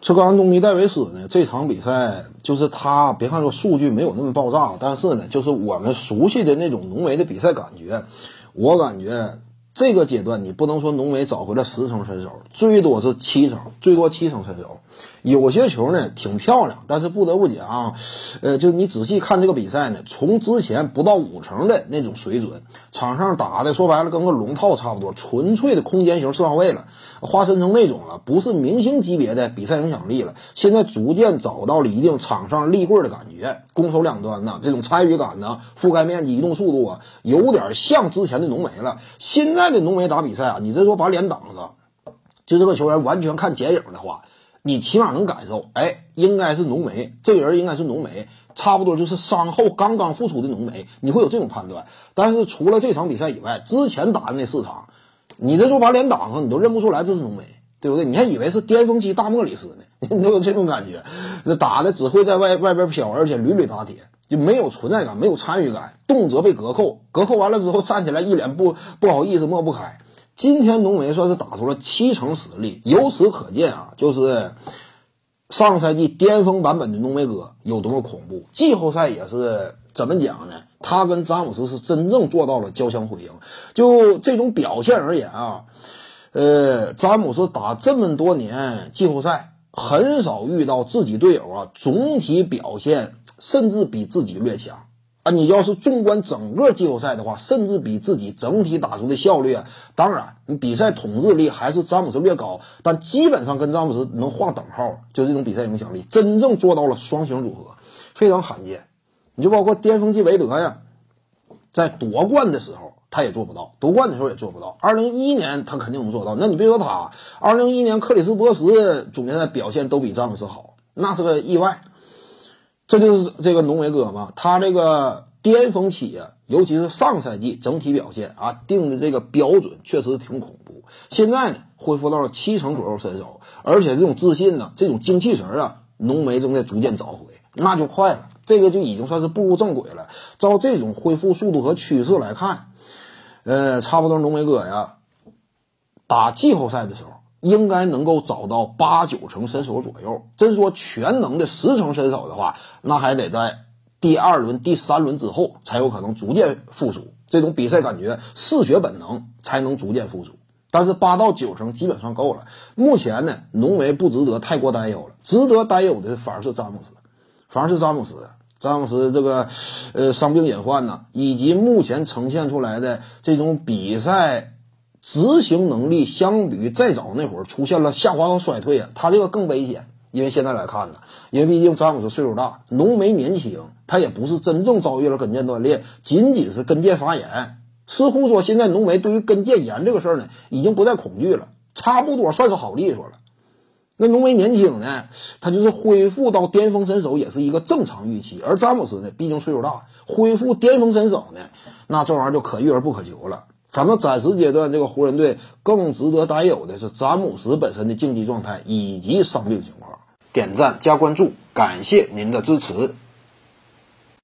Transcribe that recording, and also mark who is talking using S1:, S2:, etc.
S1: 这个安东尼戴维斯呢，这场比赛就是他，别看说数据没有那么爆炸，但是呢，就是我们熟悉的那种浓眉的比赛感觉，我感觉这个阶段你不能说浓眉找回了十成身手，最多是七成，最多七成身手。有些球呢挺漂亮，但是不得不讲啊，呃，就你仔细看这个比赛呢，从之前不到五成的那种水准，场上打的说白了跟个龙套差不多，纯粹的空间型四号位了，化身成那种了，不是明星级别的比赛影响力了。现在逐渐找到了一定场上立棍的感觉，攻守两端呢，这种参与感呢，覆盖面积、移动速度啊，有点像之前的浓眉了。现在的浓眉打比赛啊，你这说把脸挡着，就这个球员完全看剪影的话。你起码能感受，哎，应该是浓眉，这个人应该是浓眉，差不多就是伤后刚刚复出的浓眉，你会有这种判断。但是除了这场比赛以外，之前打的那四场，你这时候把脸挡上，你都认不出来这是浓眉，对不对？你还以为是巅峰期大莫里斯呢，你都有这种感觉。这打的只会在外外边飘，而且屡屡打铁，就没有存在感，没有参与感，动辄被隔扣，隔扣完了之后站起来一脸不不好意思抹不开。今天浓眉算是打出了七成实力，由此可见啊，就是上赛季巅峰版本的浓眉哥有多么恐怖。季后赛也是怎么讲呢？他跟詹姆斯是真正做到了交相辉映。就这种表现而言啊，呃，詹姆斯打这么多年季后赛，很少遇到自己队友啊总体表现甚至比自己略强。你要是纵观整个季后赛的话，甚至比自己整体打出的效率，当然你比赛统治力还是詹姆斯略高，但基本上跟詹姆斯能划等号，就这种比赛影响力，真正做到了双星组合，非常罕见。你就包括巅峰季韦德呀，在夺冠的时候他也做不到，夺冠的时候也做不到。二零一一年他肯定能做到，那你别说他，二零一一年克里斯波什总决赛表现都比詹姆斯好，那是个意外。这就是这个浓眉哥嘛，他这个巅峰期啊，尤其是上赛季整体表现啊，定的这个标准确实挺恐怖。现在呢，恢复到了七成左右身手，而且这种自信呢，这种精气神啊，浓眉正在逐渐找回，那就快了。这个就已经算是步入正轨了。照这种恢复速度和趋势来看，呃，差不多浓眉哥呀，打季后赛的时候。应该能够找到八九成身手左右。真说全能的十成身手的话，那还得在第二轮、第三轮之后才有可能逐渐复苏。这种比赛感觉、嗜血本能才能逐渐复苏。但是八到九成基本上够了。目前呢，浓眉不值得太过担忧了。值得担忧的反而是詹姆斯，反而是詹姆斯。詹姆斯这个呃伤病隐患呢，以及目前呈现出来的这种比赛。执行能力相比于再早那会儿出现了下滑和衰退啊，他这个更危险。因为现在来看呢，因为毕竟詹姆斯岁数大，浓眉年轻，他也不是真正遭遇了跟腱断裂，仅仅是跟腱发炎。似乎说现在浓眉对于跟腱炎这个事儿呢，已经不再恐惧了，差不多算是好利索了。那浓眉年轻呢，他就是恢复到巅峰身手也是一个正常预期。而詹姆斯呢，毕竟岁数大，恢复巅峰身手呢，那这玩意儿就可遇而不可求了。反正暂时阶段，这个湖人队更值得担忧的是詹姆斯本身的竞技状态以及伤病情况。点赞加关注，感谢您的支持。